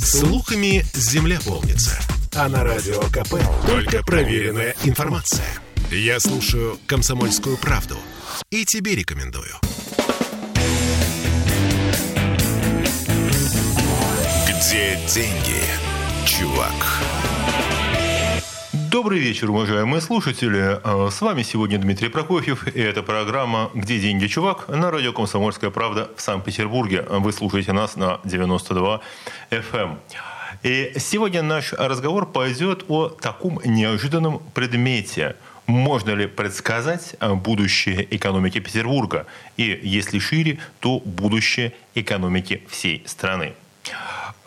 Слухами земля полнится. А на радио КП только проверенная информация. Я слушаю «Комсомольскую правду» и тебе рекомендую. Где деньги, чувак? Добрый вечер, уважаемые слушатели. А, с вами сегодня Дмитрий Прокофьев, и это программа «Где деньги, чувак?» на радио «Комсомольская правда» в Санкт-Петербурге. Вы слушаете нас на 92 FM. Эм. И сегодня наш разговор пойдет о таком неожиданном предмете. Можно ли предсказать а, будущее экономики Петербурга? И, если шире, то будущее экономики всей страны.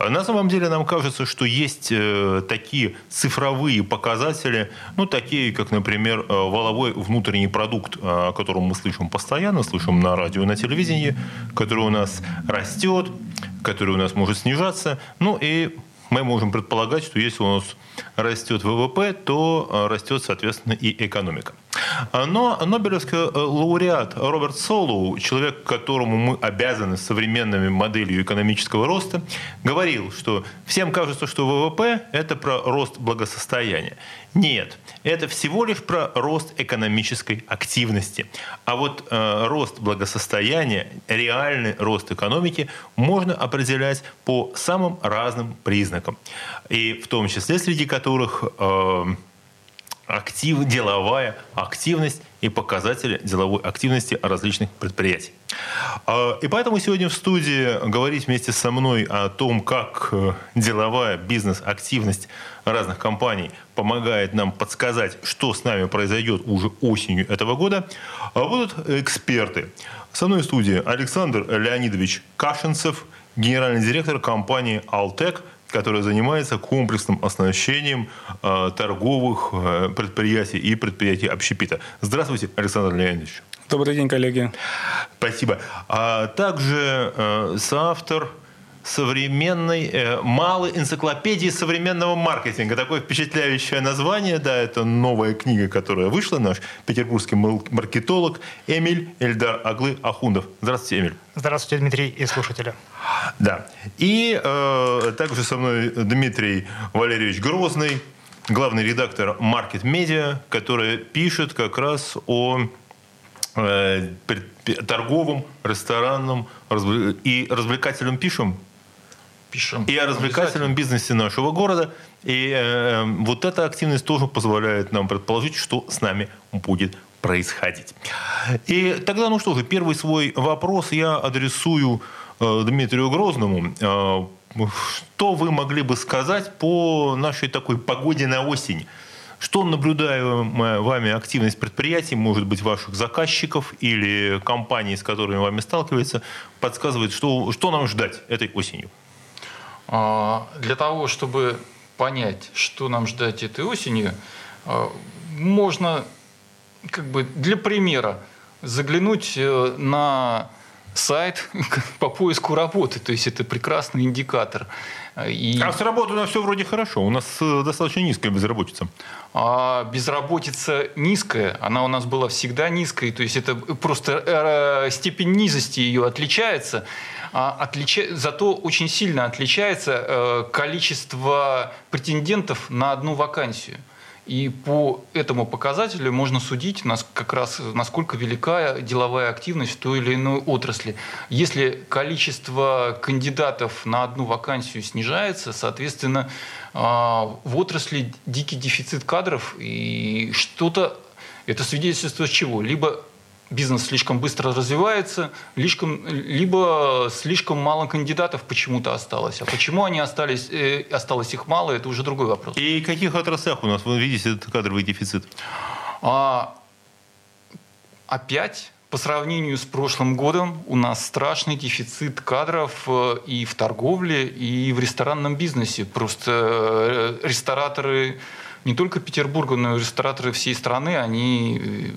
На самом деле нам кажется, что есть э, такие цифровые показатели, ну, такие, как, например, э, валовой внутренний продукт, э, о котором мы слышим постоянно, слышим на радио, на телевидении, который у нас растет, который у нас может снижаться. Ну, и мы можем предполагать, что если у нас растет ВВП, то растет, соответственно, и экономика. Но Нобелевский э, лауреат Роберт Солоу, человек, которому мы обязаны современными моделью экономического роста, говорил, что всем кажется, что ВВП – это про рост благосостояния. Нет, это всего лишь про рост экономической активности. А вот э, рост благосостояния, реальный рост экономики можно определять по самым разным признакам. И в том числе среди которых э, актив, деловая активность и показатели деловой активности различных предприятий. А, и поэтому сегодня в студии говорить вместе со мной о том, как э, деловая бизнес-активность разных компаний помогает нам подсказать, что с нами произойдет уже осенью этого года, а будут эксперты. Со мной в студии Александр Леонидович Кашинцев, генеральный директор компании «Алтек», которая занимается комплексным оснащением э, торговых э, предприятий и предприятий общепита. Здравствуйте, Александр Леонидович. Добрый день, коллеги. Спасибо. А также э, соавтор современной, э, малой энциклопедии современного маркетинга. Такое впечатляющее название, да, это новая книга, которая вышла, наш петербургский маркетолог Эмиль Эльдар Аглы Ахундов. Здравствуйте, Эмиль. Здравствуйте, Дмитрий и слушатели. Да. И э, также со мной Дмитрий Валерьевич Грозный, главный редактор Market Media, который пишет как раз о э, торговом, ресторанном и развлекательном пишем. Пишем. И о развлекательном бизнесе нашего города. И э, вот эта активность тоже позволяет нам предположить, что с нами будет происходить. И тогда, ну что же, первый свой вопрос я адресую Э, Дмитрию Грозному. Э, что вы могли бы сказать по нашей такой погоде на осень? Что наблюдаемая вами активность предприятий, может быть, ваших заказчиков или компаний, с которыми вами сталкивается, подсказывает, что, что нам ждать этой осенью? А, для того, чтобы понять, что нам ждать этой осенью, а, можно как бы для примера заглянуть э, на сайт по поиску работы. То есть это прекрасный индикатор. И... А с работой у нас все вроде хорошо. У нас э, достаточно низкая безработица. А безработица низкая. Она у нас была всегда низкой. То есть это просто э, степень низости ее отличается. А отлича... Зато очень сильно отличается э, количество претендентов на одну вакансию. И по этому показателю можно судить, как раз насколько велика деловая активность в той или иной отрасли. Если количество кандидатов на одну вакансию снижается, соответственно, в отрасли дикий дефицит кадров, и что-то это свидетельство чего? Либо бизнес слишком быстро развивается, слишком, либо слишком мало кандидатов почему-то осталось. А почему они остались, э, осталось их мало, это уже другой вопрос. И в каких отраслях у нас вы видите этот кадровый дефицит? А, опять по сравнению с прошлым годом у нас страшный дефицит кадров э, и в торговле, и в ресторанном бизнесе. Просто э, рестораторы не только Петербурга, но и рестораторы всей страны, они э,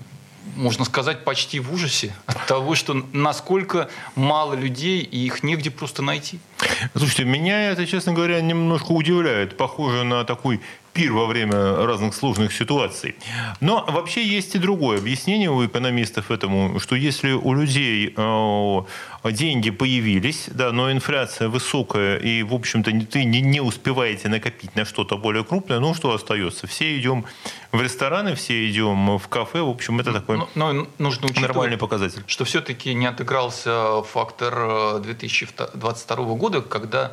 можно сказать, почти в ужасе от того, что насколько мало людей, и их негде просто найти. Слушайте, меня это, честно говоря, немножко удивляет. Похоже на такой пир во время разных сложных ситуаций. Но вообще есть и другое объяснение у экономистов этому, что если у людей э, деньги появились, да, но инфляция высокая, и, в общем-то, ты не, не успеваете накопить на что-то более крупное, ну, что остается? Все идем в рестораны, все идем в кафе, в общем, это такой но, но нужно нормальный показатель. Что все-таки не отыгрался фактор 2022 э, года, когда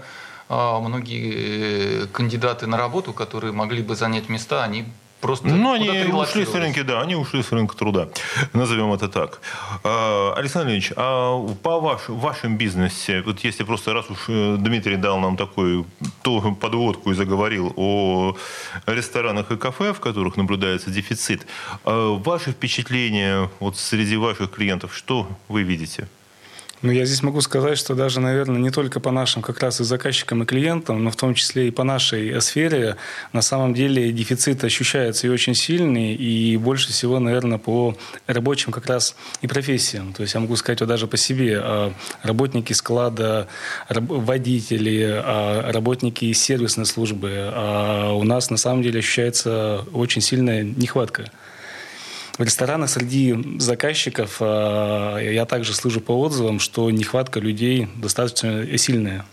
многие э, кандидаты на работу, которые могли бы занять места, они просто Ну, они ушли с рынка, да, они ушли с рынка труда, назовем это так. А, Александр Ильич, а по ваш, вашем бизнесе, вот если просто раз уж э, Дмитрий дал нам такую то подводку и заговорил о ресторанах и кафе, в которых наблюдается дефицит, а ваши впечатления вот среди ваших клиентов, что вы видите? Ну, я здесь могу сказать, что даже, наверное, не только по нашим как раз и заказчикам, и клиентам, но в том числе и по нашей сфере, на самом деле дефицит ощущается и очень сильный, и больше всего, наверное, по рабочим как раз и профессиям. То есть я могу сказать вот даже по себе. А, работники склада, водители, а, работники сервисной службы. У нас на самом деле ощущается очень сильная нехватка. В ресторанах среди заказчиков а, я также слышу по отзывам, что нехватка людей достаточно сильная.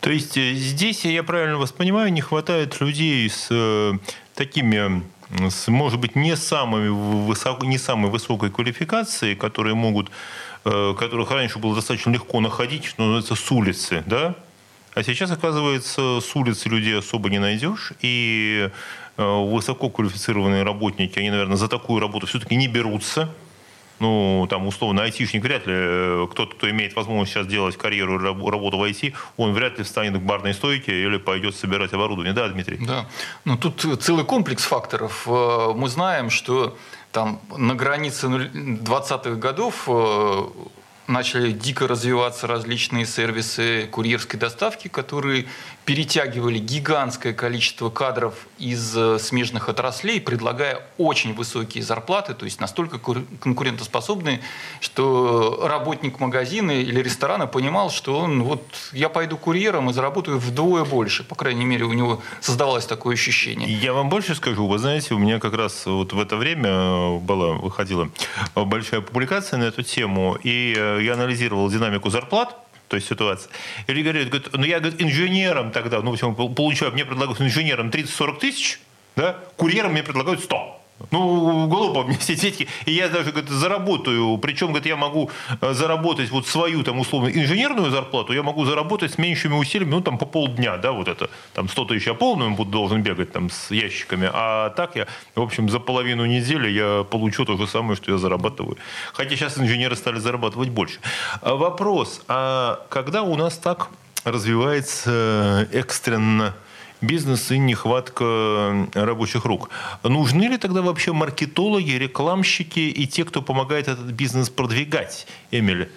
То есть э, здесь, я правильно вас понимаю, не хватает людей с э, такими с, может быть, не, самыми высоко, не самой высокой квалификацией, которые могут, э, которых раньше было достаточно легко находить, что называется, с улицы, да? А сейчас, оказывается, с улицы людей особо не найдешь, и Э, высококвалифицированные работники, они, наверное, за такую работу все-таки не берутся. Ну, там, условно, айтишник вряд ли, э, кто-то, кто имеет возможность сейчас делать карьеру работу в IT, он вряд ли встанет к барной стойке или пойдет собирать оборудование. Да, Дмитрий? Да. Ну, тут целый комплекс факторов. Э, мы знаем, что там на границе 20-х годов начали дико развиваться различные сервисы курьерской доставки, которые перетягивали гигантское количество кадров из э, смежных отраслей, предлагая очень высокие зарплаты, то есть настолько конкурентоспособные, что работник магазина или ресторана понимал, что он вот я пойду курьером и заработаю вдвое больше. По крайней мере, у него создавалось такое ощущение. Я вам больше скажу. Вы знаете, у меня как раз вот в это время была, выходила большая публикация на эту тему, и э, я анализировал динамику зарплат то есть ситуация. Или говорят, говорят, ну я говорит, инженером тогда, ну, получаю, мне предлагают инженером 30-40 тысяч, да, курьером мне предлагают 100. Ну, глупо мне сидеть. И я даже говорит, заработаю. Причем, говорит, я могу э, заработать вот свою там условно инженерную зарплату, я могу заработать с меньшими усилиями, ну, там по полдня, да, вот это. Там 100 тысяч я полным буду должен бегать там с ящиками. А так я, в общем, за половину недели я получу то же самое, что я зарабатываю. Хотя сейчас инженеры стали зарабатывать больше. А вопрос, а когда у нас так развивается экстренно бизнес и нехватка рабочих рук. Нужны ли тогда вообще маркетологи, рекламщики и те, кто помогает этот бизнес продвигать, Эмили?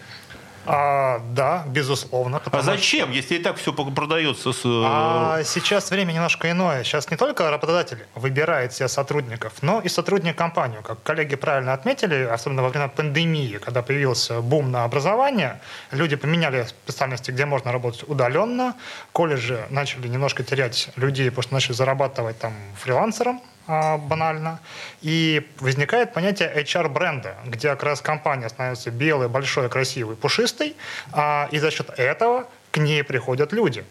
А, да, безусловно. А зачем, что... если и так все продается с... Э, а сейчас время немножко иное. Сейчас не только работодатель выбирает себе сотрудников, но и сотрудник компании. Как коллеги правильно отметили, особенно во время пандемии, когда появился бум на образование, люди поменяли специальности, где можно работать удаленно, колледжи начали немножко терять людей, потому что начали зарабатывать там фрилансером, банально. И возникает понятие HR-бренда, где как раз компания становится белой, большой, красивой, пушистой, а, и за счет этого к ней приходят люди,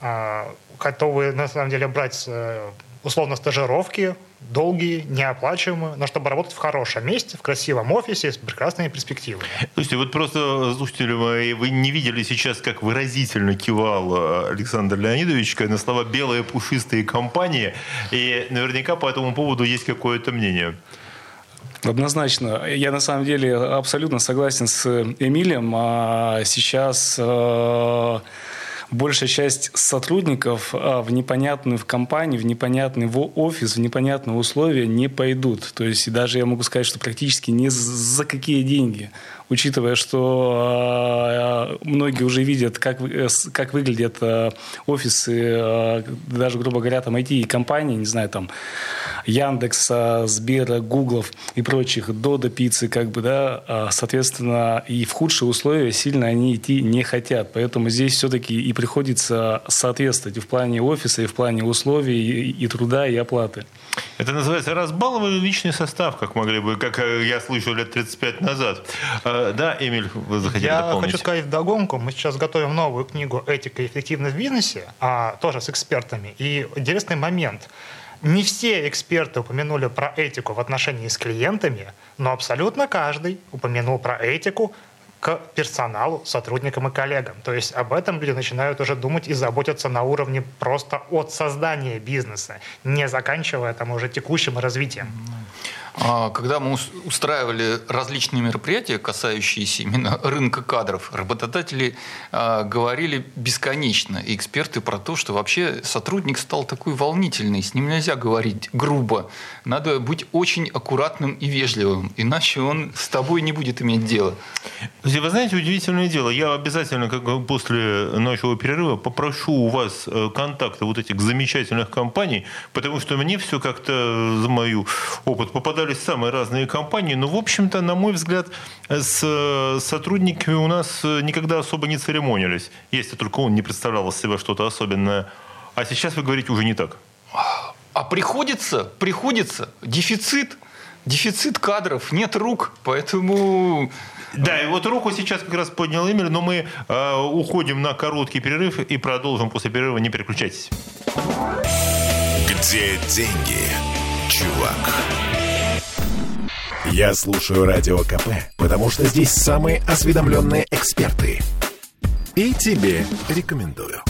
а, готовые на самом деле брать э, условно стажировки, долгие, неоплачиваемые, но чтобы работать в хорошем месте, в красивом офисе с прекрасными перспективами. Слушайте, вот просто, слушатели мои, вы не видели сейчас, как выразительно кивал э, Александр Леонидович на слова «белые пушистые компании», и наверняка по этому поводу есть какое-то мнение. Однозначно. Я на самом деле абсолютно согласен с Эмилием. А сейчас э, большая часть сотрудников а, в непонятную в компанию, в непонятный в офис, в непонятные условия не пойдут. То есть даже я могу сказать, что практически не за какие деньги. Учитывая, что а, многие уже видят, как, э, как выглядят а, офисы, даже, грубо говоря, там IT-компании, не знаю, там Яндекса, Сбера, Гуглов и прочих, Дода, Пиццы, как бы, да, соответственно, и в худшие условия сильно они идти не хотят. Поэтому здесь все-таки и приходится соответствовать и в плане офиса, и в плане условий, и труда, и оплаты. Это называется разбалованный личный состав, как могли бы, как э, я слышал лет 35 назад. А, да, Эмиль, вы захотели я дополнить? хочу сказать вдогонку. Мы сейчас готовим новую книгу «Этика и эффективность в бизнесе», а, тоже с экспертами. И интересный момент. Не все эксперты упомянули про этику в отношении с клиентами, но абсолютно каждый упомянул про этику к персоналу, сотрудникам и коллегам. То есть об этом люди начинают уже думать и заботиться на уровне просто от создания бизнеса, не заканчивая там уже текущим развитием. А, когда мы устраивали различные мероприятия, касающиеся именно рынка кадров, работодатели а, говорили бесконечно, и эксперты про то, что вообще сотрудник стал такой волнительный, с ним нельзя говорить грубо, надо быть очень аккуратным и вежливым, иначе он с тобой не будет иметь дело. Вы знаете, удивительное дело, я обязательно как после нашего перерыва попрошу у вас э, контакты вот этих замечательных компаний, потому что мне все как-то за мою опыт попадает попадались самые разные компании, но, в общем-то, на мой взгляд, с э, сотрудниками у нас э, никогда особо не церемонились, если только он не представлял из себя что-то особенное. А сейчас вы говорите уже не так. А приходится, приходится. Дефицит, дефицит кадров, нет рук, поэтому... Да, и вот руку сейчас как раз поднял Эмиль, но мы э, уходим на короткий перерыв и продолжим после перерыва. Не переключайтесь. Где деньги, чувак? Я слушаю Радио КП, потому что здесь самые осведомленные эксперты. И тебе рекомендую.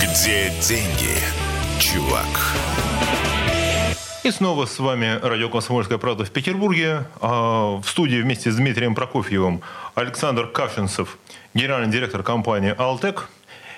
Где деньги, чувак? И снова с вами радио «Комсомольская правда» в Петербурге. А, в студии вместе с Дмитрием Прокофьевым Александр Кавченцев, генеральный директор компании «Алтек»,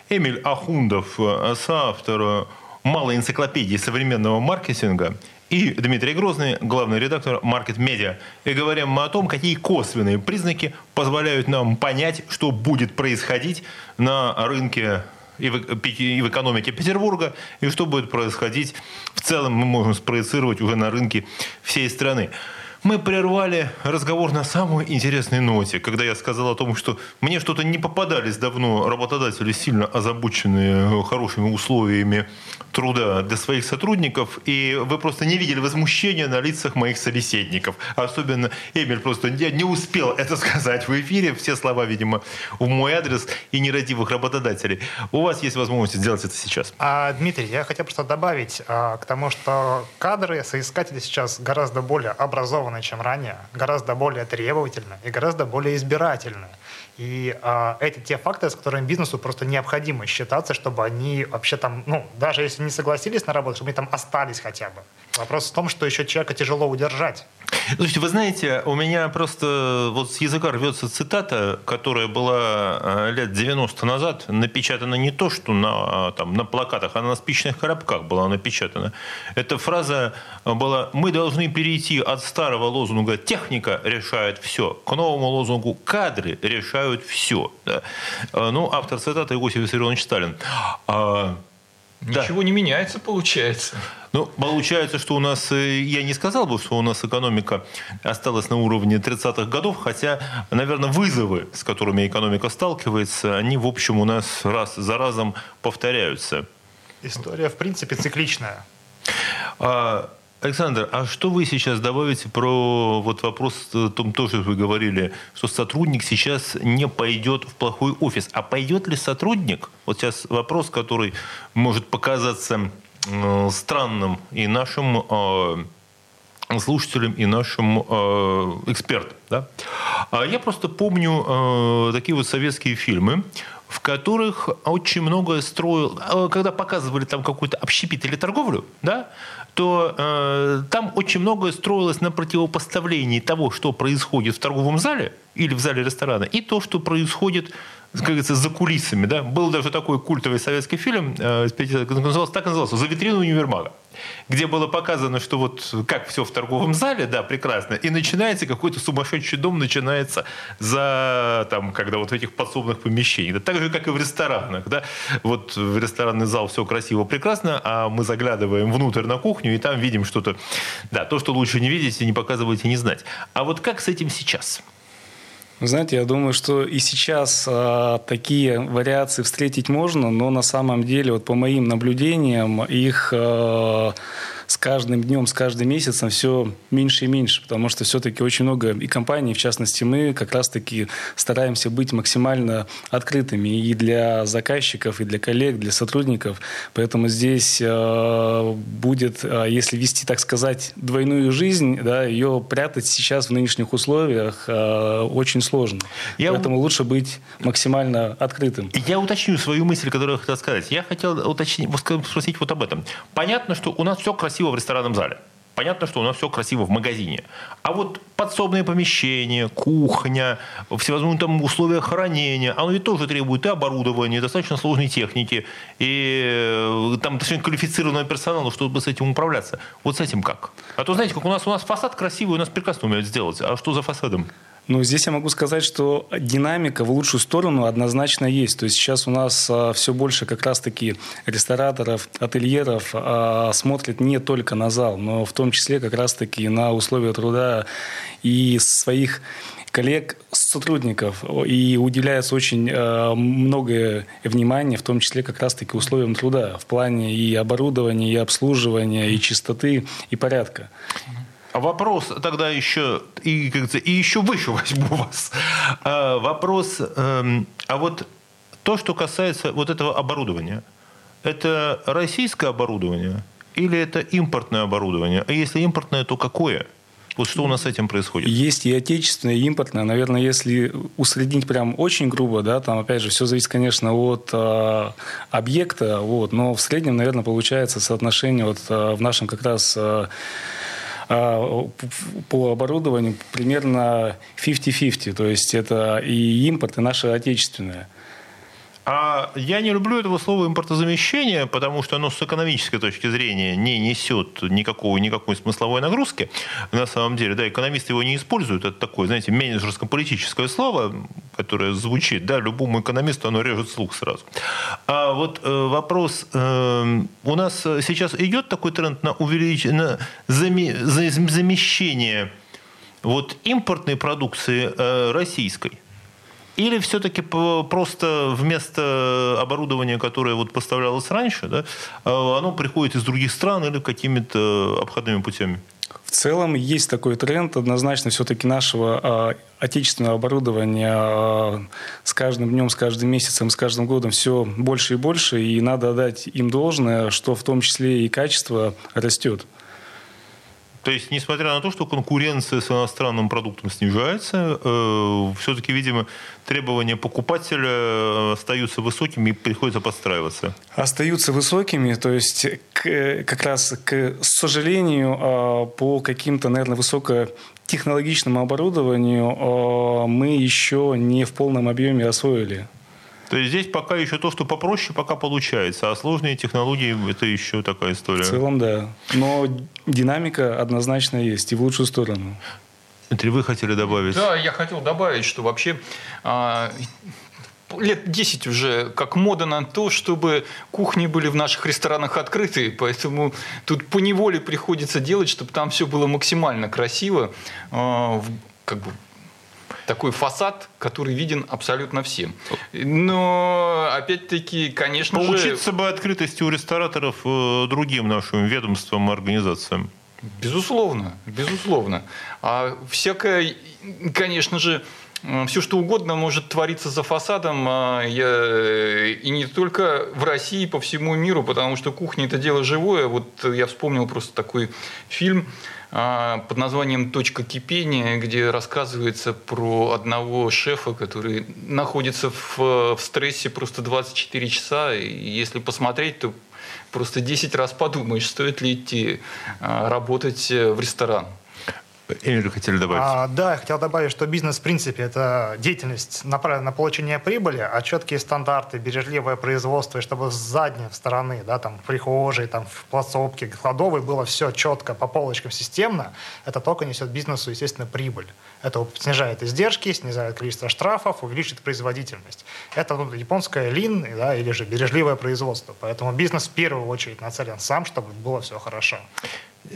Эмиль Ахундов, соавтор малой энциклопедии современного маркетинга и Дмитрий Грозный, главный редактор Market Media. И говорим мы о том, какие косвенные признаки позволяют нам понять, что будет происходить на рынке и в, экономике Петербурга, и что будет происходить в целом мы можем спроецировать уже на рынке всей страны. Мы прервали разговор на самой интересной ноте, когда я сказал о том, что мне что-то не попадались давно работодатели, сильно озабоченные хорошими условиями труда для своих сотрудников, и вы просто не видели возмущения на лицах моих собеседников. Особенно Эмиль просто не, не успел это сказать в эфире, все слова, видимо, в мой адрес и нерадивых работодателей. У вас есть возможность сделать это сейчас. А, Дмитрий, я хотел просто добавить а, к тому, что кадры, соискатели сейчас гораздо более образованы чем ранее, гораздо более требовательны и гораздо более избирательны. И э, это те факты, с которыми бизнесу просто необходимо считаться, чтобы они вообще там, ну, даже если не согласились на работу, чтобы они там остались хотя бы. Вопрос в том, что еще человека тяжело удержать. Слушайте, вы знаете, у меня просто вот с языка рвется цитата, которая была э, лет 90 назад, напечатана не то, что на, там, на плакатах, а на спичных коробках была напечатана. Эта фраза была «Мы должны перейти от старого лозунга «техника решает все» к новому лозунгу «кадры решают все». Да? Э, ну, автор цитаты Иосиф Виссарионович Сталин. А, Ничего да. не меняется, получается. Ну, получается, что у нас, э, я не сказал бы, что у нас экономика осталась на уровне 30-х годов, хотя, наверное, вызовы, с которыми экономика сталкивается, они, в общем, у нас раз за разом повторяются. История, в принципе, цикличная. А, Александр, а что вы сейчас добавите про вот вопрос о том, тоже вы говорили, что сотрудник сейчас не пойдет в плохой офис. А пойдет ли сотрудник? Вот сейчас вопрос, который может показаться э, странным и нашим э, слушателям, и нашим э, экспертам. Да? А я просто помню э, такие вот советские фильмы, в которых очень много строил, э, когда показывали там какую-то общепит или торговлю, да, то э, там очень многое строилось на противопоставлении того, что происходит в торговом зале или в зале ресторана, и то, что происходит как говорится, за кулисами. Да? Был даже такой культовый советский фильм, э, назывался, так назывался «За витрину универмага» где было показано, что вот как все в торговом зале, да, прекрасно, и начинается какой-то сумасшедший дом, начинается за, там, когда вот в этих подсобных помещениях. Да, так же, как и в ресторанах, да, вот в ресторанный зал все красиво, прекрасно, а мы заглядываем внутрь на кухню, и там видим что-то, да, то, что лучше не видеть и не показывать и не знать. А вот как с этим сейчас? Знаете, я думаю, что и сейчас а, такие вариации встретить можно, но на самом деле, вот по моим наблюдениям, их а, с каждым днем, с каждым месяцем все меньше и меньше, потому что все-таки очень много и компаний, в частности мы, как раз-таки стараемся быть максимально открытыми и для заказчиков, и для коллег, для сотрудников. Поэтому здесь э, будет, э, если вести, так сказать, двойную жизнь, да, ее прятать сейчас в нынешних условиях э, очень сложно. Я... Поэтому лучше быть максимально открытым. Я уточню свою мысль, которую я хотел сказать. Я хотел уточнить, спросить вот об этом. Понятно, что у нас все красиво красиво в ресторанном зале. Понятно, что у нас все красиво в магазине. А вот подсобные помещения, кухня, всевозможные там условия хранения, оно ведь тоже требует и оборудования, и достаточно сложной техники, и э, там достаточно квалифицированного персонала, чтобы с этим управляться. Вот с этим как? А то, знаете, как у нас, у нас фасад красивый, у нас прекрасно умеют сделать. А что за фасадом? Ну, здесь я могу сказать, что динамика в лучшую сторону однозначно есть. То есть сейчас у нас а, все больше как раз-таки рестораторов, ательеров а, смотрят не только на зал, но в том числе как раз-таки на условия труда и своих коллег, сотрудников. И уделяется очень э, многое внимания, в том числе как раз-таки условиям труда в плане и оборудования, и обслуживания, и чистоты, и порядка. А вопрос тогда еще, и, как и еще выше возьму вас. А, вопрос, эм, а вот то, что касается вот этого оборудования, это российское оборудование или это импортное оборудование? А если импортное, то какое? Вот что у нас с этим происходит? Есть и отечественное, и импортное. Наверное, если усреднить прям очень грубо, да, там, опять же, все зависит, конечно, от э, объекта, вот, но в среднем, наверное, получается соотношение вот э, в нашем как раз э, по оборудованию примерно 50-50. То есть это и импорт, и наше отечественное. А я не люблю этого слова импортозамещение, потому что оно с экономической точки зрения не несет никакого, никакой смысловой нагрузки. На самом деле, да, экономисты его не используют. Это такое, знаете, менеджерско-политическое слово, которое звучит, да, любому экономисту оно режет слух сразу. А вот э, вопрос, э, у нас сейчас идет такой тренд на увеличение, на заме, замещение вот импортной продукции э, российской. Или все-таки просто вместо оборудования, которое вот поставлялось раньше, да, а, оно приходит из других стран или какими-то обходными путями? В целом есть такой тренд. Однозначно все-таки нашего э, отечественного оборудования э, с каждым днем, с каждым месяцем, с каждым годом все больше и больше. И надо отдать им должное, что в том числе и качество растет. То есть, несмотря на то, что конкуренция с иностранным продуктом снижается, э, все-таки, видимо, требования покупателя э, остаются высокими и приходится подстраиваться. Остаются высокими, то есть к, как раз, к сожалению, э, по каким-то, наверное, высокотехнологичному оборудованию э, мы еще не в полном объеме освоили. То есть здесь пока еще то, что попроще, пока получается, а сложные технологии – это еще такая история. В целом, да. Но динамика однозначно есть и в лучшую сторону. Дмитрий, вы хотели добавить? Да, я хотел добавить, что вообще а, лет 10 уже как мода на то, чтобы кухни были в наших ресторанах открыты, поэтому тут по неволе приходится делать, чтобы там все было максимально красиво, а, как бы такой фасад, который виден абсолютно всем. Но, опять-таки, конечно Поучиться же... Поучиться бы открытости у рестораторов э, другим нашим ведомствам и организациям. Безусловно, безусловно. А всякое, конечно же, все что угодно может твориться за фасадом, а я, и не только в России, по всему миру, потому что кухня это дело живое. Вот я вспомнил просто такой фильм а, под названием «Точка кипения», где рассказывается про одного шефа, который находится в, в стрессе просто 24 часа. И если посмотреть, то просто 10 раз подумаешь, стоит ли идти а, работать в ресторан. Эмиль, хотели добавить? А, да, я хотел добавить, что бизнес, в принципе, это деятельность направлена на получение прибыли, а четкие стандарты, бережливое производство, и чтобы с задней стороны, да, там, в прихожей, там, в плацовке, кладовой было все четко, по полочкам, системно, это только несет бизнесу, естественно, прибыль. Это снижает издержки, снижает количество штрафов, увеличит производительность. Это ну, японская лин, да, или же бережливое производство. Поэтому бизнес в первую очередь нацелен сам, чтобы было все хорошо.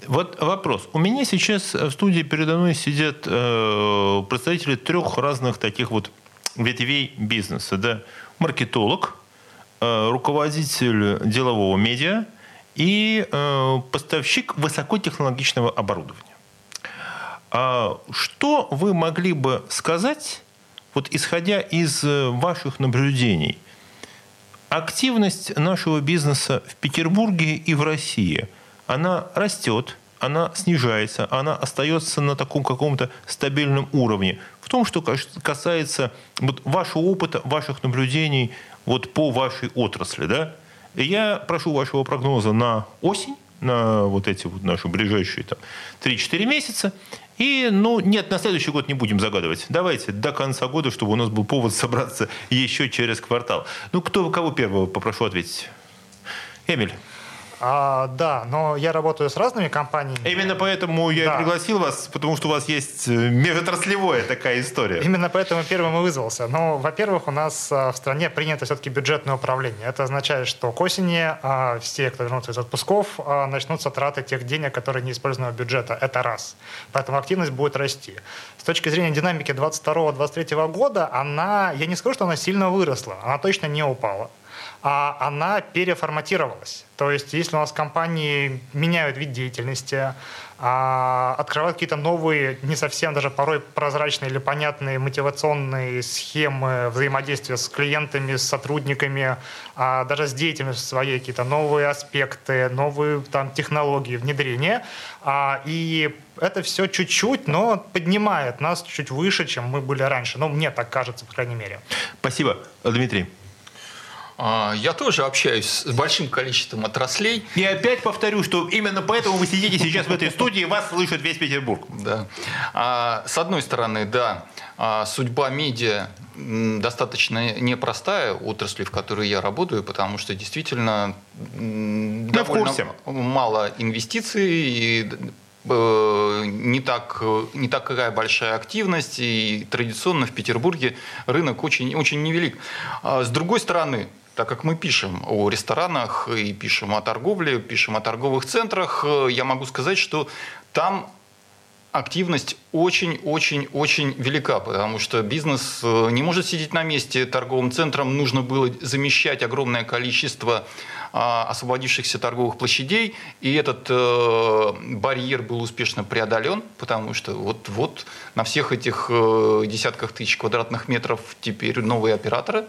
Вот вопрос. У меня сейчас в студии передо мной сидят э, представители трех разных таких вот ветвей бизнеса. Да? Маркетолог, э, руководитель делового медиа и э, поставщик высокотехнологичного оборудования. А что вы могли бы сказать, вот исходя из э, ваших наблюдений, активность нашего бизнеса в Петербурге и в России – она растет, она снижается, она остается на таком каком-то стабильном уровне. В том, что касается вот вашего опыта, ваших наблюдений вот по вашей отрасли. Да? Я прошу вашего прогноза на осень, на вот эти вот наши ближайшие там, 3-4 месяца. И, ну, нет, на следующий год не будем загадывать. Давайте до конца года, чтобы у нас был повод собраться еще через квартал. Ну, кто, кого первого попрошу ответить? Эмиль. А, да, но я работаю с разными компаниями. Именно поэтому я да. пригласил вас, потому что у вас есть э, межотраслевая такая история. Именно поэтому первым и вызвался. Но, во-первых, у нас а, в стране принято все-таки бюджетное управление. Это означает, что к осени а, все, кто вернутся из отпусков, а, начнутся траты тех денег, которые не использованы бюджета. Это раз. Поэтому активность будет расти. С точки зрения динамики 22-23 года, она, я не скажу, что она сильно выросла, она точно не упала а она переформатировалась. То есть если у нас компании меняют вид деятельности, а, открывают какие-то новые, не совсем даже порой прозрачные или понятные мотивационные схемы взаимодействия с клиентами, с сотрудниками, а даже с деятельностью своей, какие-то новые аспекты, новые там, технологии внедрения. А, и это все чуть-чуть, но поднимает нас чуть выше, чем мы были раньше. Ну, мне так кажется, по крайней мере. Спасибо. Дмитрий. А, я тоже общаюсь с большим количеством отраслей. И опять повторю, что именно поэтому вы сидите сейчас в этой студии, вас слышит весь Петербург. Да. А, с одной стороны, да, а, судьба медиа достаточно непростая отрасли, в которой я работаю, потому что действительно Мы довольно мало инвестиций и э, не, так, не такая большая активность, и традиционно в Петербурге рынок очень, очень невелик. С другой стороны, так как мы пишем о ресторанах и пишем о торговле, пишем о торговых центрах, э, я могу сказать, что там активность очень-очень-очень велика, потому что бизнес э, не может сидеть на месте. Торговым центрам нужно было замещать огромное количество освободившихся торговых площадей, и этот э, барьер был успешно преодолен, потому что вот-вот на всех этих э, десятках тысяч квадратных метров теперь новые операторы.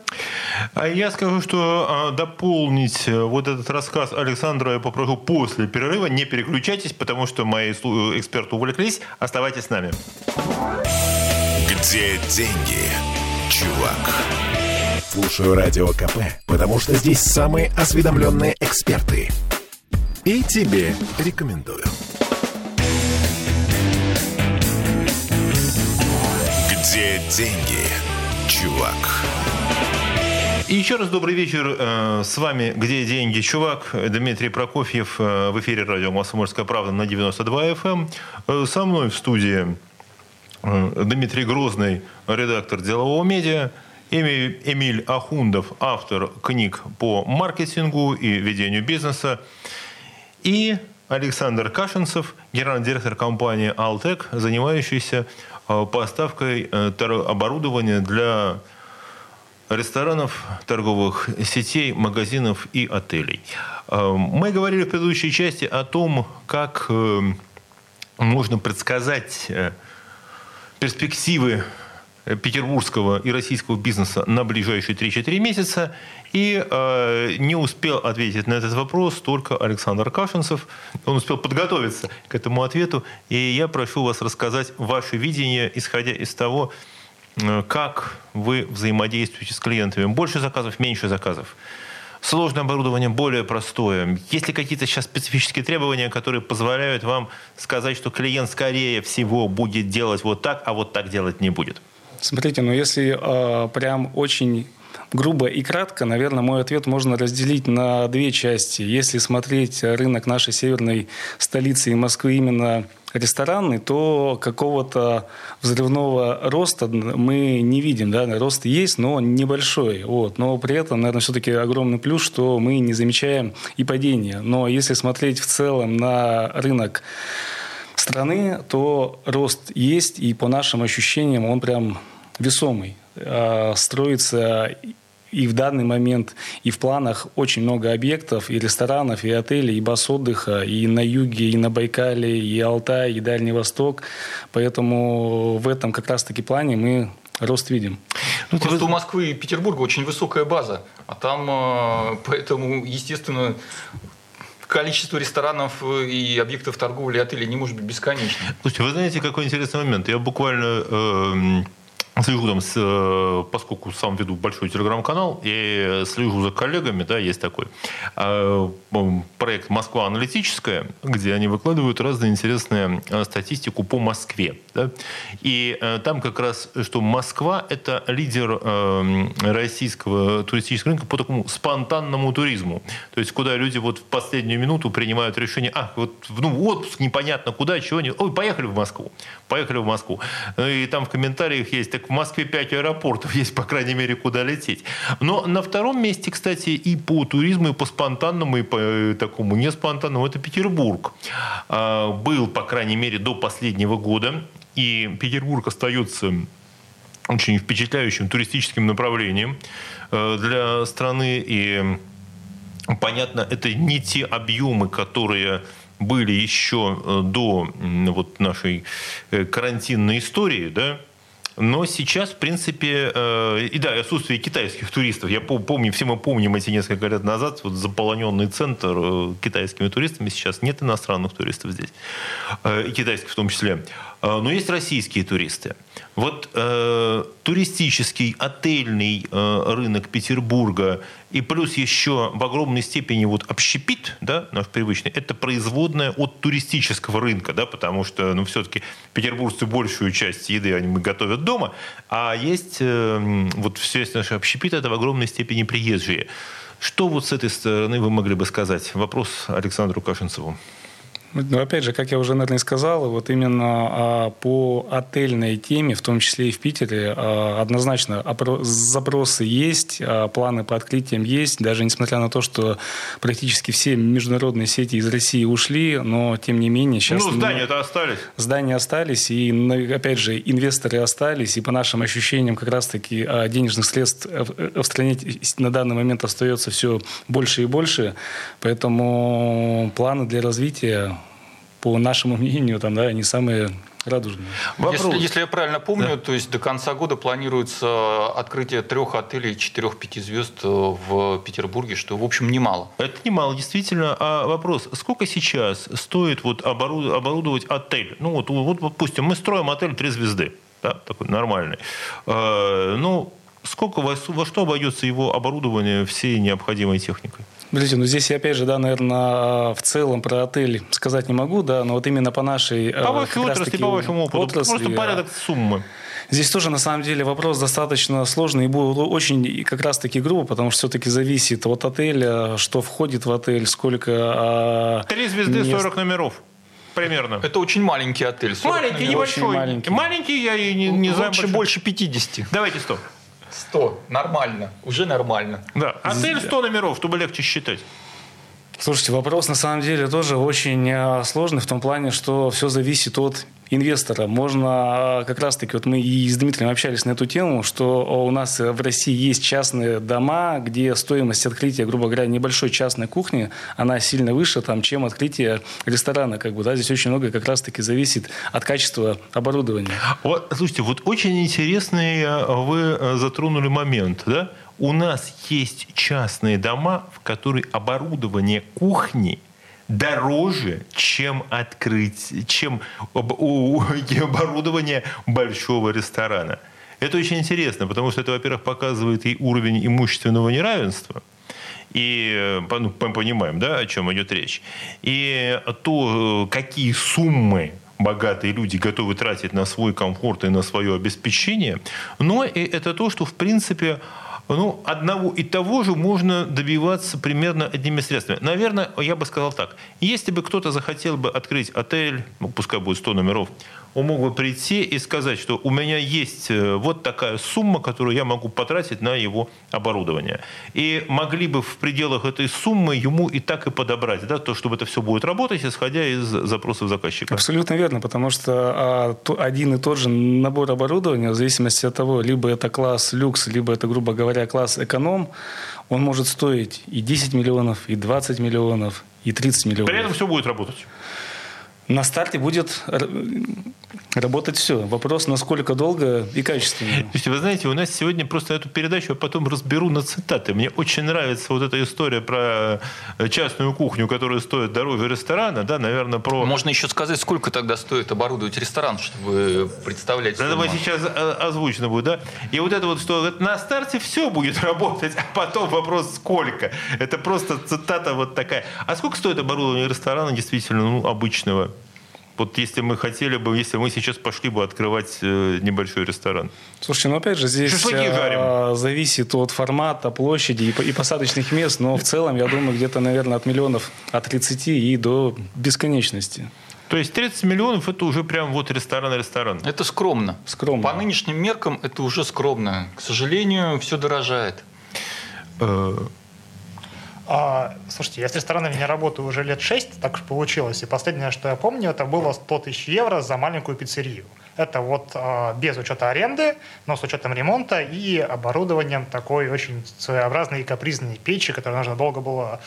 А я скажу, что а, дополнить э, вот этот рассказ Александра я попрошу после перерыва. Не переключайтесь, потому что мои эксперты увлеклись. Оставайтесь с нами. Где деньги, чувак? Слушаю Радио КП, потому что здесь самые осведомленные эксперты. И тебе рекомендую. Где деньги, чувак? И еще раз добрый вечер. Э, с вами «Где деньги, чувак?» Дмитрий Прокофьев э, в эфире радио «Комсомольская правда» на 92 FM. Эм. Э, со мной в студии Дмитрий Грозный, редактор «Делового медиа», Эмиль Ахундов, автор книг по маркетингу и ведению бизнеса. И Александр Кашинцев, генеральный директор компании «Алтек», занимающийся э, поставкой э, оборудования для ресторанов, торговых сетей, магазинов и отелей. Э, мы говорили в предыдущей части о том, как можно предсказать перспективы петербургского и российского бизнеса на ближайшие 3-4 месяца. И э, не успел ответить на этот вопрос только Александр Кашинцев. Он успел подготовиться к этому ответу. И я прошу вас рассказать ваше видение, исходя из того, э, как вы взаимодействуете с клиентами. Больше заказов, меньше заказов. сложное оборудование более простое? Есть ли какие-то сейчас специфические требования, которые позволяют вам сказать, что клиент скорее всего будет делать вот так, а вот так делать не будет? Смотрите, ну если э, прям очень грубо и кратко, наверное, мой ответ можно разделить на две части. Если смотреть рынок нашей северной столицы и Москвы именно ресторанный, то какого-то взрывного роста мы не видим. Да? Рост есть, но небольшой. Вот. Но при этом, наверное, все-таки огромный плюс, что мы не замечаем и падения. Но если смотреть в целом на рынок страны, то рост есть, и по нашим ощущениям он прям весомый. А, строится и в данный момент и в планах очень много объектов, и ресторанов, и отелей, и баз отдыха, и на юге, и на Байкале, и Алтай, и Дальний Восток. Поэтому в этом как раз-таки плане мы рост видим. Ну, Просто вы... у Москвы и Петербурга очень высокая база, а там а, поэтому, естественно, количество ресторанов и объектов торговли отелей не может быть бесконечным. Слушайте, вы знаете, какой интересный момент? Я буквально э, слежу там, с, э, поскольку сам веду большой телеграм-канал, и слежу за коллегами, да, есть такой а, проект «Москва аналитическая», где они выкладывают разные интересные э, статистику по Москве. Да? И э, там как раз, что Москва – это лидер российского туристического рынка по такому спонтанному туризму. То есть, куда люди вот в последнюю минуту принимают решение, а, вот, ну, отпуск непонятно куда, чего не... Ой, поехали в Москву. Поехали в Москву. И там в комментариях есть, так в Москве 5 аэропортов есть, по крайней мере, куда лететь. Но на втором месте, кстати, и по туризму, и по спонтанному, и по э, такому неспонтанному, это Петербург. А, был, по крайней мере, до последнего года. И Петербург остается очень впечатляющим туристическим направлением э, для страны. И понятно, это не те объемы, которые были еще э, до вот нашей карантинной истории, да, но сейчас, в принципе, э, и да, отсутствие китайских туристов. Я помню, все мы помним эти несколько лет назад, вот заполоненный центр э, китайскими туристами. Сейчас нет иностранных туристов здесь, э, и китайских в том числе. Но есть российские туристы. Вот э, туристический, отельный э, рынок Петербурга и плюс еще в огромной степени вот общепит, да, наш привычный, это производная от туристического рынка, да, потому что, ну, все-таки петербуржцы большую часть еды они готовят дома, а есть э, вот все наш общепит, это в огромной степени приезжие. Что вот с этой стороны вы могли бы сказать? Вопрос Александру Кашинцеву. Ну, опять же, как я уже, наверное, сказал, вот именно а, по отельной теме, в том числе и в Питере, а, однозначно запросы есть, а, планы по открытиям есть, даже несмотря на то, что практически все международные сети из России ушли, но тем не менее сейчас... Ну, здания-то остались. Здания остались, и, опять же, инвесторы остались, и по нашим ощущениям как раз-таки денежных средств в стране на данный момент остается все больше и больше, поэтому планы для развития по нашему мнению, там, да, они самые радужные. Если, если я правильно помню, да. то есть до конца года планируется открытие трех отелей четырех-пяти звезд э, в Петербурге, что, в общем, немало. Это немало, действительно. А вопрос, сколько сейчас стоит вот оборудовать отель? Ну, вот, вот допустим, мы строим отель три звезды, да, такой нормальный. Э, ну, сколько, во, во что обойдется его оборудование всей необходимой техникой? Подождите, ну здесь я опять же, да, наверное, в целом про отель сказать не могу, да, но вот именно по нашей... По вашей отрасли, по вашему опыту, отрасли, просто порядок суммы. Здесь тоже, на самом деле, вопрос достаточно сложный и будет очень как раз-таки грубо, потому что все-таки зависит от отеля, что входит в отель, сколько... А, Три звезды, мест... 40 номеров примерно. Это очень маленький отель. Маленький, небольшой. Маленький. маленький, я не, не знаю. Больше, больше 50. Давайте 100. 100. Нормально. Уже нормально. Да. Отель 100 номеров, чтобы легче считать. Слушайте, вопрос на самом деле тоже очень э, сложный в том плане, что все зависит от инвестора. Можно а, как раз-таки, вот мы и с Дмитрием общались на эту тему, что у нас в России есть частные дома, где стоимость открытия, грубо говоря, небольшой частной кухни, она сильно выше, там, чем открытие ресторана. Как бы, да? Здесь очень много как раз-таки зависит от качества оборудования. Вот, слушайте, вот очень интересный э, вы э, затронули момент. Да? У нас есть частные дома, в которых оборудование кухни – дороже, чем открыть, чем оборудование большого ресторана. Это очень интересно, потому что это, во-первых, показывает и уровень имущественного неравенства, И ну, мы понимаем, да, о чем идет речь. И то, какие суммы богатые люди готовы тратить на свой комфорт и на свое обеспечение, но и это то, что, в принципе, ну, одного и того же можно добиваться примерно одними средствами. Наверное, я бы сказал так. Если бы кто-то захотел бы открыть отель, ну, пускай будет 100 номеров, он мог бы прийти и сказать, что у меня есть э, вот такая сумма, которую я могу потратить на его оборудование. И могли бы в пределах этой суммы ему и так и подобрать, да, то, чтобы это все будет работать, исходя из запросов заказчика. Абсолютно верно, потому что а, один и тот же набор оборудования, в зависимости от того, либо это класс люкс, либо это, грубо говоря, класс эконом, он может стоить и 10 миллионов, и 20 миллионов, и 30 миллионов. При этом все будет работать. На старте будет работать все. Вопрос, насколько долго и качественно. Вы знаете, у нас сегодня просто эту передачу я потом разберу на цитаты. Мне очень нравится вот эта история про частную кухню, которая стоит дороже ресторана, да, наверное, про... Можно еще сказать, сколько тогда стоит оборудовать ресторан, чтобы представлять... Это мы сейчас э, озвучено будет, да? И вот это вот, что на старте все будет работать, а потом вопрос, сколько. Это просто цитата вот такая. А сколько стоит оборудование ресторана действительно, ну, обычного? Вот если мы хотели бы, если мы сейчас пошли бы открывать э, небольшой ресторан. Слушайте, ну опять же, здесь жарим. зависит от формата, площади и посадочных мест, но в целом, я думаю, где-то, наверное, от миллионов от 30 и до бесконечности. То есть 30 миллионов это уже прям вот ресторан-ресторан. Это скромно. Скромно. По нынешним меркам это уже скромно. К сожалению, все дорожает. А, слушайте, я с ресторанами не работаю уже лет 6, так уж получилось. И последнее, что я помню, это было 100 тысяч евро за маленькую пиццерию. Это вот а, без учета аренды, но с учетом ремонта и оборудованием такой очень своеобразной и капризной печи, которую нужно долго было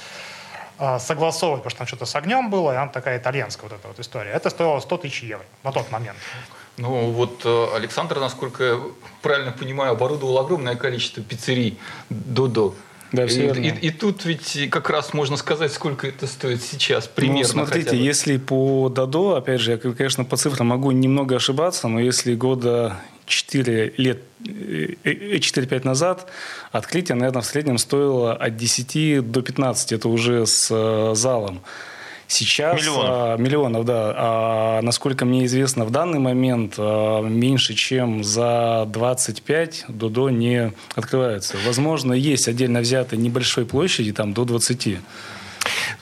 а, согласовывать, потому что там что-то с огнем было, и она такая итальянская вот эта вот история. Это стоило 100 тысяч евро на тот момент. Ну вот э, Александр, насколько я правильно понимаю, оборудовал огромное количество пиццерий до-до. Да, все и, и, и тут ведь как раз можно сказать, сколько это стоит сейчас примерно. Ну, смотрите, если по Дадо, опять же, я, конечно, по цифрам могу немного ошибаться, но если года 4 лет, 4-5 э, назад открытие, наверное, в среднем стоило от 10 до 15, это уже с э, залом. Сейчас миллионов, а, миллионов да. А, насколько мне известно, в данный момент а, меньше, чем за 25 Додо не открывается. Возможно, есть отдельно взятые небольшой площади, там до 20.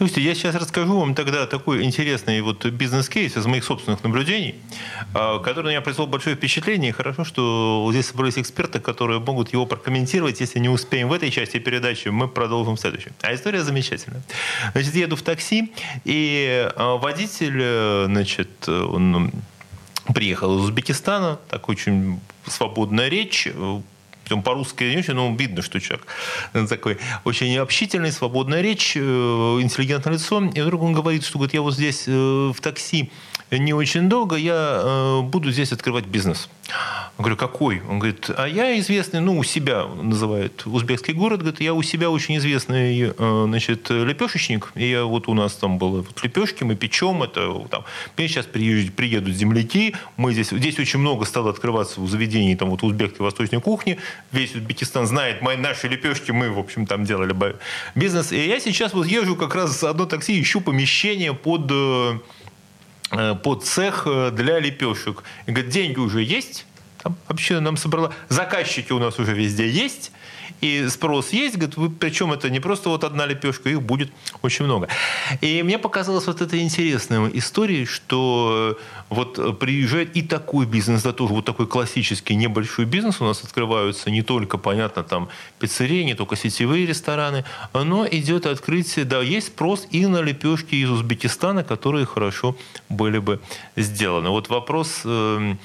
Слушайте, я сейчас расскажу вам тогда такой интересный вот бизнес-кейс из моих собственных наблюдений, а, который на меня произвел большое впечатление. хорошо, что здесь собрались эксперты, которые могут его прокомментировать. Если не успеем в этой части передачи, мы продолжим в. А история замечательная. Значит, еду в такси, и а, водитель, э, значит, он приехал из Узбекистана, так очень свободная речь, он по-русски не очень, но видно, что человек такой очень общительный, свободная речь, э, интеллигентное лицо. И вдруг он говорит, что говорит, я вот здесь э, в такси не очень долго, я э, буду здесь открывать бизнес. Я говорю, какой? Он говорит, а я известный, ну, у себя называет узбекский город, говорит, я у себя очень известный, э, значит, лепешечник, и я вот у нас там было вот лепешки, мы печем, это там, сейчас приедут, приедут земляки, мы здесь, здесь очень много стало открываться в заведении там вот узбекской восточной кухни, весь Узбекистан знает мои, наши лепешки, мы, в общем, там делали бизнес, и я сейчас вот езжу как раз одно такси, ищу помещение под э, под цех э, для лепешек. И говорит, деньги уже есть, там вообще нам собрала. Заказчики у нас уже везде есть. И спрос есть, говорит, вы, причем это не просто вот одна лепешка, их будет очень много. И мне показалось вот это интересной историей, что вот приезжает и такой бизнес, да, тоже вот такой классический небольшой бизнес у нас открываются не только, понятно, там пиццерии, не только сетевые рестораны, но идет открытие, да, есть спрос и на лепешки из Узбекистана, которые хорошо были бы сделаны. Вот вопрос эм,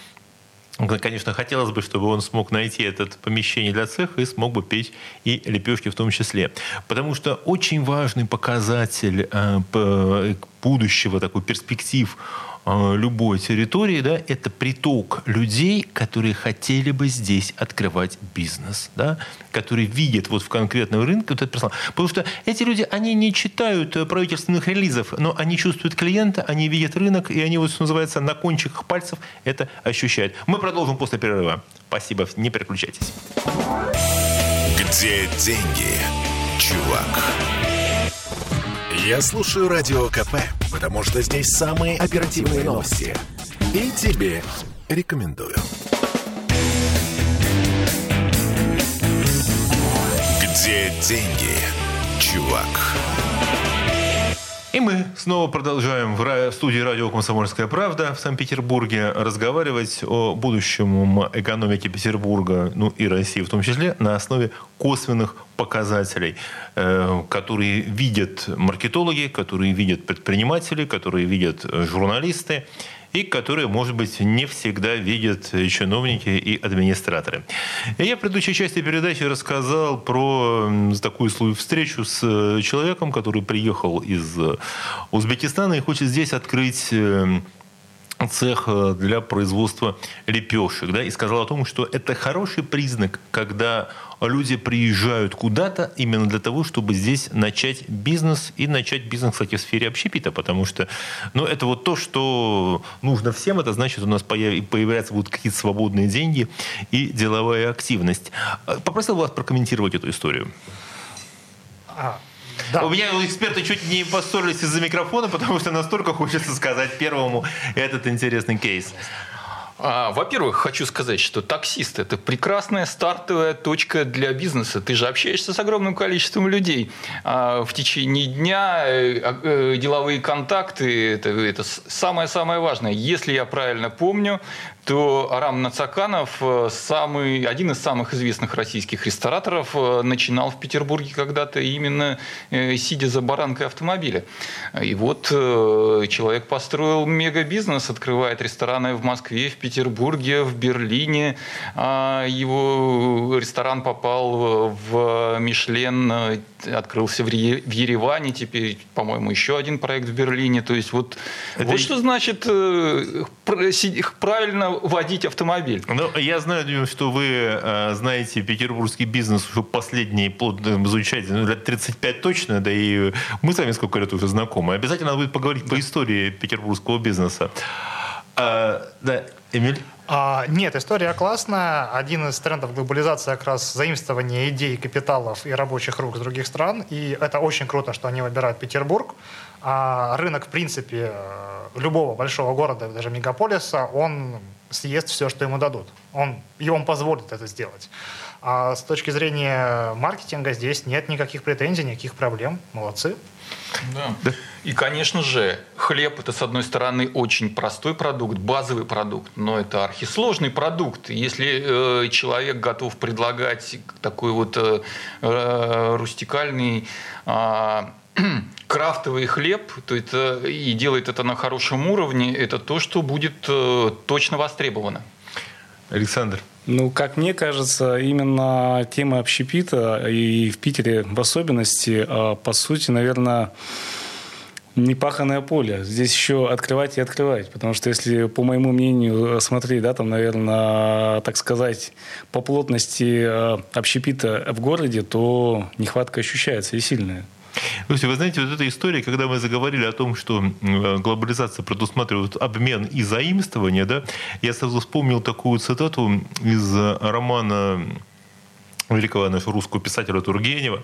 Конечно, хотелось бы, чтобы он смог найти это помещение для цеха и смог бы печь и лепешки в том числе. Потому что очень важный показатель э, будущего, такой перспектив любой территории, да, это приток людей, которые хотели бы здесь открывать бизнес, да, которые видят вот в конкретном рынке вот этот персонал. Потому что эти люди, они не читают э, правительственных релизов, но они чувствуют клиента, они видят рынок, и они, вот, что называется, на кончиках пальцев это ощущают. Мы продолжим после перерыва. Спасибо, не переключайтесь. Где деньги, чувак? Я слушаю Радио КП, потому что здесь самые оперативные новости. И тебе рекомендую. Где деньги, чувак? И мы снова продолжаем в студии радио «Комсомольская правда» в Санкт-Петербурге разговаривать о будущем экономики Петербурга, ну и России в том числе, на основе косвенных показателей, э, которые видят маркетологи, которые видят предприниматели, которые видят журналисты и которые, может быть, не всегда видят чиновники и администраторы. Я в предыдущей части передачи рассказал про такую встречу с э, человеком, который приехал из э, Узбекистана и хочет здесь открыть э, цех для производства лепешек, да, и сказал о том, что это хороший признак, когда люди приезжают куда-то именно для того, чтобы здесь начать бизнес и начать бизнес, кстати, в сфере общепита, потому что, ну, это вот то, что нужно всем, это значит, у нас появляются будут какие-то свободные деньги и деловая активность. Попросил вас прокомментировать эту историю. А, да. У меня эксперты чуть не поссорились из-за микрофона, потому что настолько хочется сказать первому этот интересный кейс. А, во-первых, хочу сказать, что таксист – это прекрасная стартовая точка для бизнеса. Ты же общаешься с огромным количеством людей. А, в течение дня э, э, деловые контакты – это самое-самое важное. Если я правильно помню, то Арам Нацаканов, э, самый, один из самых известных российских рестораторов, э, начинал в Петербурге когда-то именно э, сидя за баранкой автомобиля. И вот человек построил мегабизнес, открывает рестораны в Москве, в Петербурге, в Берлине. А его ресторан попал в Мишлен, открылся в Ереване, теперь, по-моему, еще один проект в Берлине. То есть вот, Это... вот что значит правильно водить автомобиль. Ну, я знаю, что вы э, знаете петербургский бизнес уже последний плотно изучаете, ну, лет 35 точно, да и мы с вами сколько лет уже знакомы. Обязательно надо будет поговорить по истории петербургского бизнеса. А, да, Эмиль? А, нет, история классная. Один из трендов глобализации как раз заимствование идей, капиталов и рабочих рук с других стран. И это очень круто, что они выбирают Петербург. А рынок, в принципе, любого большого города, даже мегаполиса, он съест все, что ему дадут. Он, и он позволит это сделать. А с точки зрения маркетинга здесь нет никаких претензий, никаких проблем. Молодцы. Да. И, конечно же, хлеб это, с одной стороны, очень простой продукт, базовый продукт, но это архисложный продукт. Если э, человек готов предлагать такой вот э, э рустикальный э, крафтовый хлеб, то это, и делает это на хорошем уровне, это то, что будет э, точно востребовано. Александр. Ну, как мне кажется, именно тема общепита и в Питере в особенности, а, по сути, наверное, непаханное поле. Здесь еще открывать и открывать. Потому что если, по моему мнению, смотреть, да, там, наверное, так сказать, по плотности а, общепита в городе, то нехватка ощущается и сильная. Слушайте, вы знаете, вот эта история, когда мы заговорили о том, что глобализация предусматривает обмен и заимствование, да, я сразу вспомнил такую цитату из романа великого нашего русского писателя Тургенева,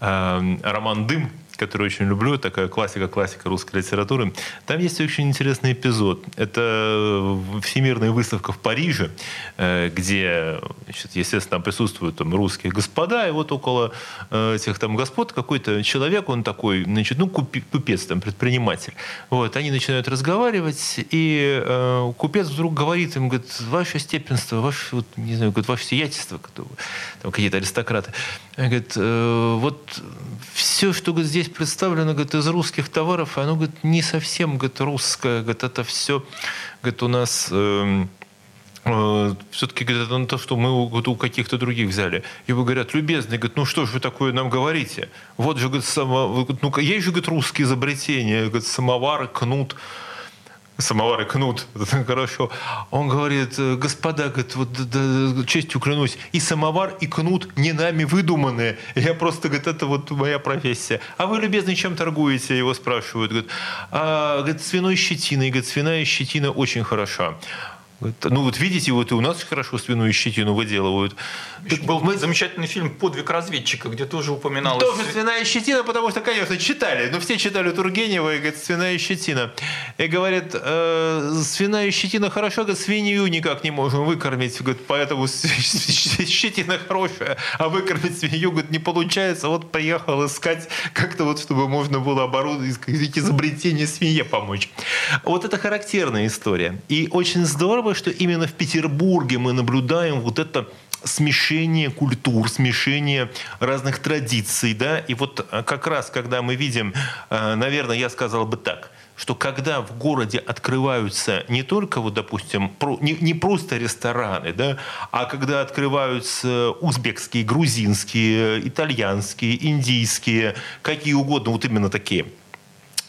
э, роман «Дым», который очень люблю, такая классика-классика русской литературы. Там есть очень интересный эпизод. Это всемирная выставка в Париже, э, где, значит, естественно, там присутствуют там, русские господа, и вот около э, этих там господ какой-то человек, он такой, значит, ну, купец, там, предприниматель. Вот, они начинают разговаривать, и э, купец вдруг говорит им, говорит, ваше степенство, ваше, вот, не знаю, говорит, ваше сиятельство, там какие-то аристократы. Говорит, э, вот все, что говорит, здесь представлено говорит, из русских товаров, оно говорит, не совсем говорит, русское. Говорит, это все говорит, у нас... Э, э, все-таки говорит, это то, что мы вот, у каких-то других взяли. И вы говорят, любезный, говорит, ну что же вы такое нам говорите? Вот же, говорит, само, ну, есть же, говорит, русские изобретения, говорит, самовары, кнут самовар и кнут, хорошо. Он говорит, господа, говорит, вот да, честью клянусь, и самовар, и кнут не нами выдуманные. Я просто, говорит, это вот моя профессия. А вы, любезный, чем торгуете? Его спрашивают. Говорит, а, говорит свиной щетиной. Говорит, свиная щетина очень хороша. Ну вот видите, вот и у нас хорошо свиную щетину выделывают. Так, был мы... замечательный фильм «Подвиг разведчика», где тоже упоминалось... Тоже свиная щетина, потому что, конечно, читали. Ну все читали Тургенева и говорят, свиная щетина. И говорят, э, свиная щетина хорошо, говорят, свинью никак не можем выкормить. Говорят, поэтому щетина хорошая, а выкормить свинью, говорит, не получается. Вот приехал искать как-то вот, чтобы можно было оборудовать, изобретение свинье помочь. Вот это характерная история. И очень здорово, здорово, что именно в Петербурге мы наблюдаем вот это смешение культур, смешение разных традиций, да, и вот э, как раз, когда мы видим, э, наверное, я сказал бы так, что когда в городе открываются не только, вот, допустим, не, не просто рестораны, да, а когда открываются узбекские, грузинские, итальянские, индийские, какие угодно, вот именно такие –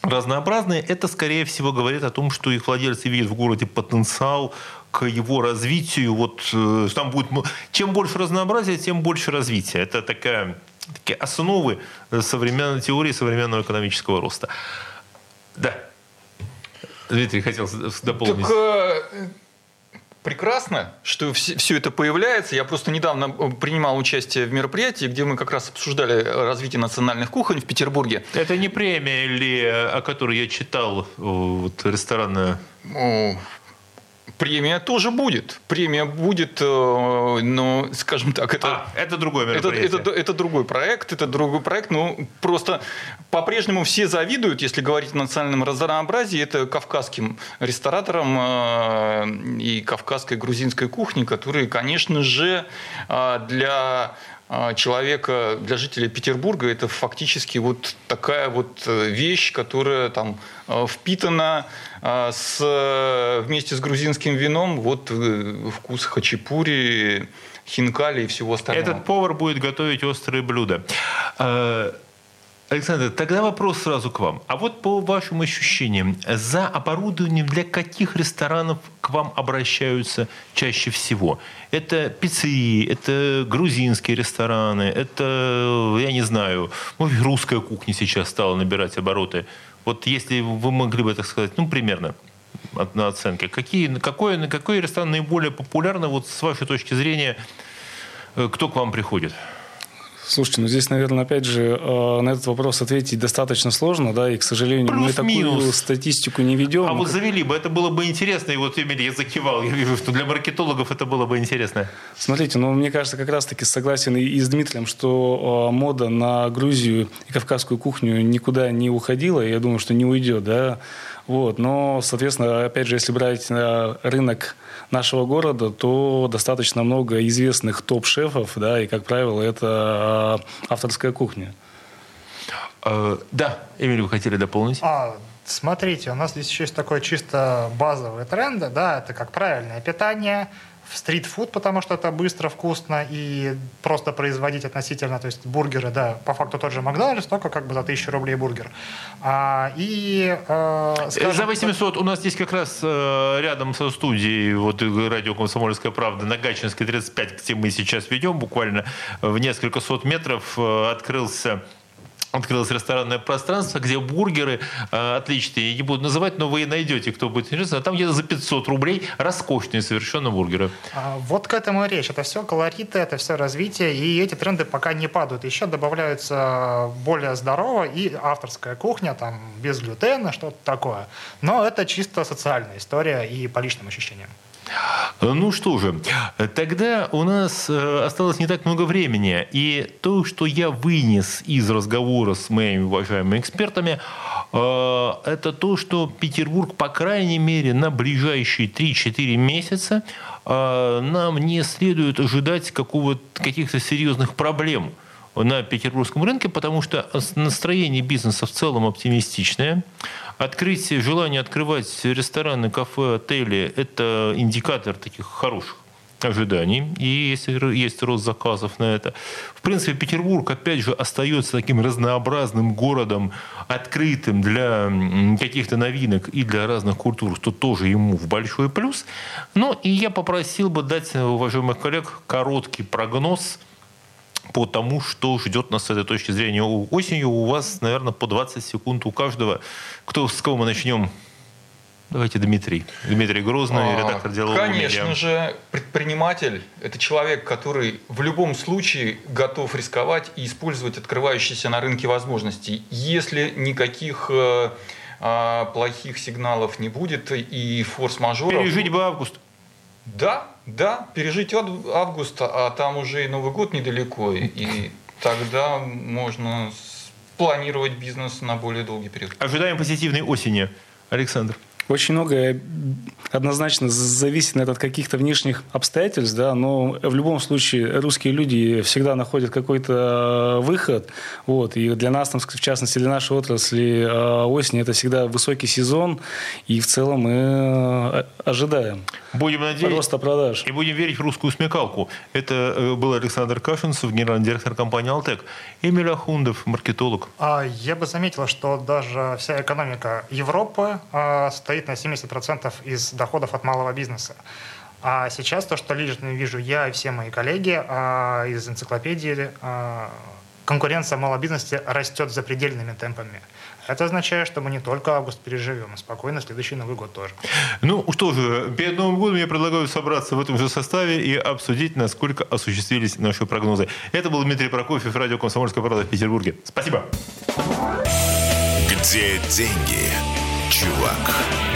разнообразные, это, скорее всего, говорит о том, что их владельцы видят в городе потенциал к его развитию. Вот э, там будет, чем больше разнообразия, тем больше развития. Это такая, такие основы современной теории современного экономического роста. Да. Дмитрий хотел дополнить. Так, э, прекрасно, что все, все это появляется. Я просто недавно э, принимал участие в мероприятии, где мы как раз обсуждали развитие национальных кухонь в Петербурге. Это не премия ли, о которой я читал, вот, ресторанная? Премия тоже будет. Премия будет, э, но, скажем так, это... А, это другой мероприятие. Это, это, это другой проект, это другой проект. Ну, просто по-прежнему все завидуют, если говорить о национальном разнообразии, это кавказским рестораторам э, и кавказской грузинской кухне, которые, конечно же, э, для человека, для жителей Петербурга, это фактически вот такая вот вещь, которая там впитана с, вместе с грузинским вином вот э, вкус хачапури, хинкали и всего остального. Этот повар будет готовить острые блюда. А, Александр, тогда вопрос сразу к вам. А вот по вашим ощущениям, за оборудованием для каких ресторанов к вам обращаются чаще всего? Это пиццерии, это грузинские рестораны, это, я не знаю, русская кухня сейчас стала набирать обороты. Вот если вы могли бы, так сказать, ну, примерно на оценке, какие, какой, какой ресторан наиболее популярный, вот с вашей точки зрения, э, кто к вам приходит? Слушайте, ну здесь, наверное, опять же, э, на этот вопрос ответить достаточно сложно, да, и, к сожалению, Плюс, мы такую минус. статистику не ведем. А вот завели бы, это было бы интересно, и вот, Эмиль, я закивал, я вижу, что для маркетологов это было бы интересно. Смотрите, ну, мне кажется, как раз-таки согласен и с Дмитрием, что э, мода на Грузию и кавказскую кухню никуда не уходила, и я думаю, что не уйдет, да, вот, но, соответственно, опять же, если брать э, рынок нашего города, то достаточно много известных топ-шефов, да, и, как правило, это а, авторская кухня. Э, да, Эмиль, вы хотели дополнить? А, смотрите, у нас здесь еще есть такой чисто базовый тренд, да, это как правильное питание – в стритфуд, потому что это быстро, вкусно и просто производить относительно, то есть бургеры, да, по факту тот же Макдональдс, только как бы за 1000 рублей бургер. А, и, э, скажем, за 800 у нас здесь как раз э, рядом со студией вот радио «Комсомольская правда» на Гатчинской 35, где мы сейчас ведем, буквально в несколько сот метров э, открылся открылось ресторанное пространство, где бургеры э, отличные, я не буду называть, но вы найдете, кто будет интересно. А там где-то за 500 рублей роскошные совершенно бургеры. А, вот к этому и речь. Это все колориты, это все развитие, и эти тренды пока не падают. Еще добавляются более здоровая и авторская кухня, там без глютена, что-то такое. Но это чисто социальная история и по личным ощущениям. Ну что же, тогда у нас э, осталось не так много времени. И то, что я вынес из разговора с моими уважаемыми экспертами, э, это то, что Петербург, по крайней мере, на ближайшие 3-4 месяца э, нам не следует ожидать каких-то серьезных проблем на петербургском рынке, потому что настроение бизнеса в целом оптимистичное. Открытие, желание открывать рестораны, кафе, отели – это индикатор таких хороших ожиданий, и есть, есть рост заказов на это. В принципе, Петербург, опять же, остается таким разнообразным городом, открытым для каких-то новинок и для разных культур, что тоже ему в большой плюс. Но и я попросил бы дать уважаемых коллег короткий прогноз – по тому, что ждет нас с этой точки зрения осенью. У вас, наверное, по 20 секунд у каждого. Кто, с кого мы начнем? Давайте Дмитрий. Дмитрий Грозный, а, редактор диалога Конечно медиа. же, предприниматель – это человек, который в любом случае готов рисковать и использовать открывающиеся на рынке возможности. Если никаких э, э, плохих сигналов не будет и форс-мажоров… Пережить бы август. Да, да, пережить август, а там уже и Новый год недалеко, и тогда можно планировать бизнес на более долгий период. Ожидаем позитивной осени. Александр. Очень многое однозначно зависит от каких-то внешних обстоятельств, да, но в любом случае русские люди всегда находят какой-то э, выход. Вот, и для нас, в частности, для нашей отрасли э, осень – это всегда высокий сезон, и в целом мы э, ожидаем будем надеяться, роста продаж. И будем верить в русскую смекалку. Это был Александр Кашинцев, генеральный директор компании «Алтек». Эмиль Ахундов, маркетолог. А Я бы заметил, что даже вся экономика Европы стоит на 70% из доходов от малого бизнеса. А сейчас то, что лично вижу я и все мои коллеги а, из энциклопедии, а, конкуренция в малом бизнесе растет запредельными темпами. Это означает, что мы не только август переживем, а спокойно следующий Новый год тоже. Ну что же, перед Новым годом я предлагаю собраться в этом же составе и обсудить, насколько осуществились наши прогнозы. Это был Дмитрий Прокофьев, радио «Комсомольская правда» в Петербурге. Спасибо. Где деньги, чувак?